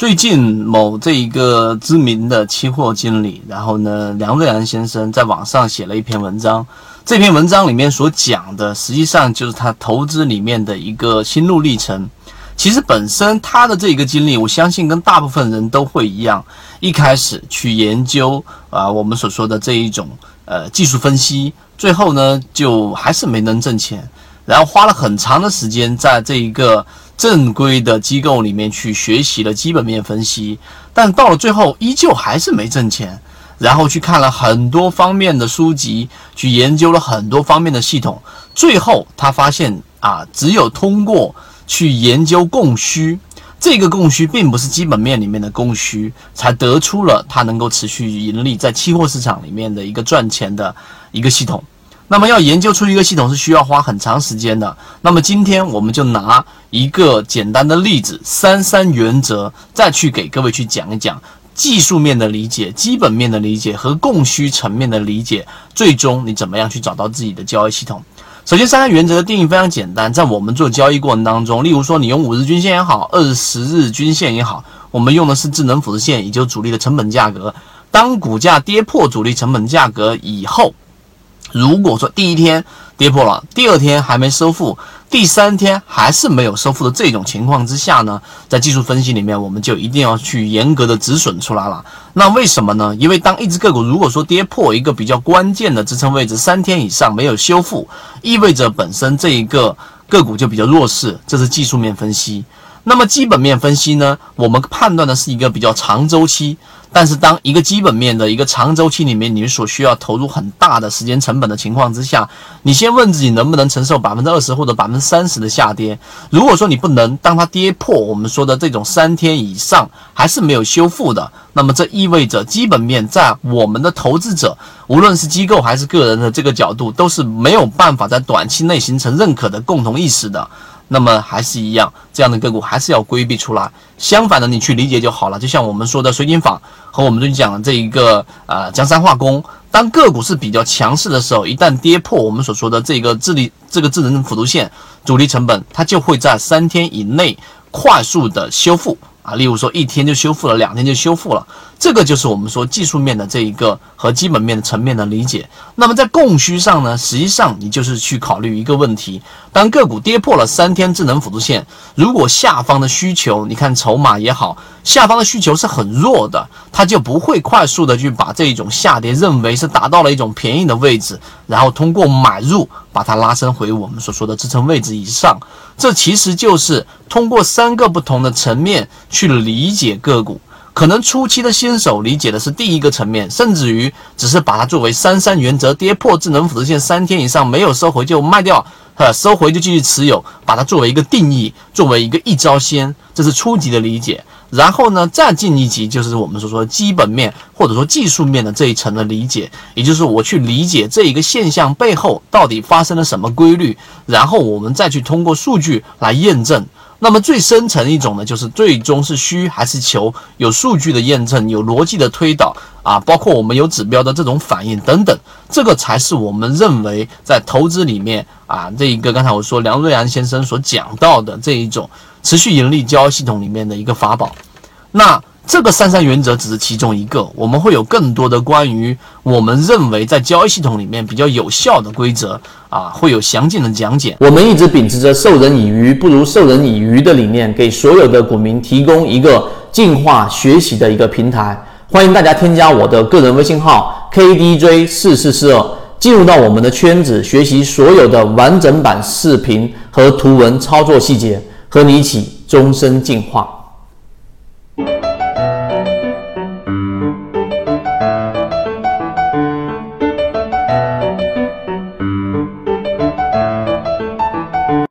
最近某这一个知名的期货经理，然后呢，梁瑞安先生在网上写了一篇文章。这篇文章里面所讲的，实际上就是他投资里面的一个心路历程。其实本身他的这个经历，我相信跟大部分人都会一样，一开始去研究啊，我们所说的这一种呃技术分析，最后呢就还是没能挣钱，然后花了很长的时间在这一个。正规的机构里面去学习了基本面分析，但到了最后依旧还是没挣钱。然后去看了很多方面的书籍，去研究了很多方面的系统，最后他发现啊，只有通过去研究供需，这个供需并不是基本面里面的供需，才得出了他能够持续盈利在期货市场里面的一个赚钱的一个系统。那么要研究出一个系统是需要花很长时间的。那么今天我们就拿一个简单的例子——三三原则，再去给各位去讲一讲技术面的理解、基本面的理解和供需层面的理解。最终你怎么样去找到自己的交易系统？首先，三三原则的定义非常简单，在我们做交易过程当中，例如说你用五日均线也好，二十日均线也好，我们用的是智能辅助线，也就是主力的成本价格。当股价跌破主力成本价格以后，如果说第一天跌破了，第二天还没收复，第三天还是没有收复的这种情况之下呢，在技术分析里面，我们就一定要去严格的止损出来了。那为什么呢？因为当一只个股如果说跌破一个比较关键的支撑位置，三天以上没有修复，意味着本身这一个个股就比较弱势，这是技术面分析。那么基本面分析呢？我们判断的是一个比较长周期，但是当一个基本面的一个长周期里面，你所需要投入很大的时间成本的情况之下，你先问自己能不能承受百分之二十或者百分之三十的下跌。如果说你不能，当它跌破我们说的这种三天以上还是没有修复的，那么这意味着基本面在我们的投资者，无论是机构还是个人的这个角度，都是没有办法在短期内形成认可的共同意识的。那么还是一样，这样的个股还是要规避出来。相反的，你去理解就好了。就像我们说的水井坊和我们最近讲的这一个呃江山化工，当个股是比较强势的时候，一旦跌破我们所说的这个智力这个智能辅助线主力成本，它就会在三天以内快速的修复。啊，例如说一天就修复了，两天就修复了，这个就是我们说技术面的这一个和基本面的层面的理解。那么在供需上呢，实际上你就是去考虑一个问题：当个股跌破了三天智能辅助线，如果下方的需求，你看筹码也好，下方的需求是很弱的，它就不会快速的去把这一种下跌认为是达到了一种便宜的位置，然后通过买入把它拉升回我们所说的支撑位置以上。这其实就是通过三个不同的层面。去理解个股，可能初期的新手理解的是第一个层面，甚至于只是把它作为三三原则，跌破智能辅助线三天以上没有收回就卖掉，呃，收回就继续持有，把它作为一个定义，作为一个一招鲜，这是初级的理解。然后呢，再进一级就是我们所说的基本面或者说技术面的这一层的理解，也就是我去理解这一个现象背后到底发生了什么规律，然后我们再去通过数据来验证。那么最深层一种呢，就是最终是需还是求，有数据的验证，有逻辑的推导啊，包括我们有指标的这种反应等等，这个才是我们认为在投资里面啊，这一个刚才我说梁瑞安先生所讲到的这一种持续盈利交易系统里面的一个法宝，那。这个三三原则只是其中一个，我们会有更多的关于我们认为在交易系统里面比较有效的规则啊，会有详尽的讲解。我们一直秉持着授人以鱼不如授人以渔的理念，给所有的股民提供一个进化学习的一个平台。欢迎大家添加我的个人微信号 KDJ 四四四二，进入到我们的圈子，学习所有的完整版视频和图文操作细节，和你一起终身进化。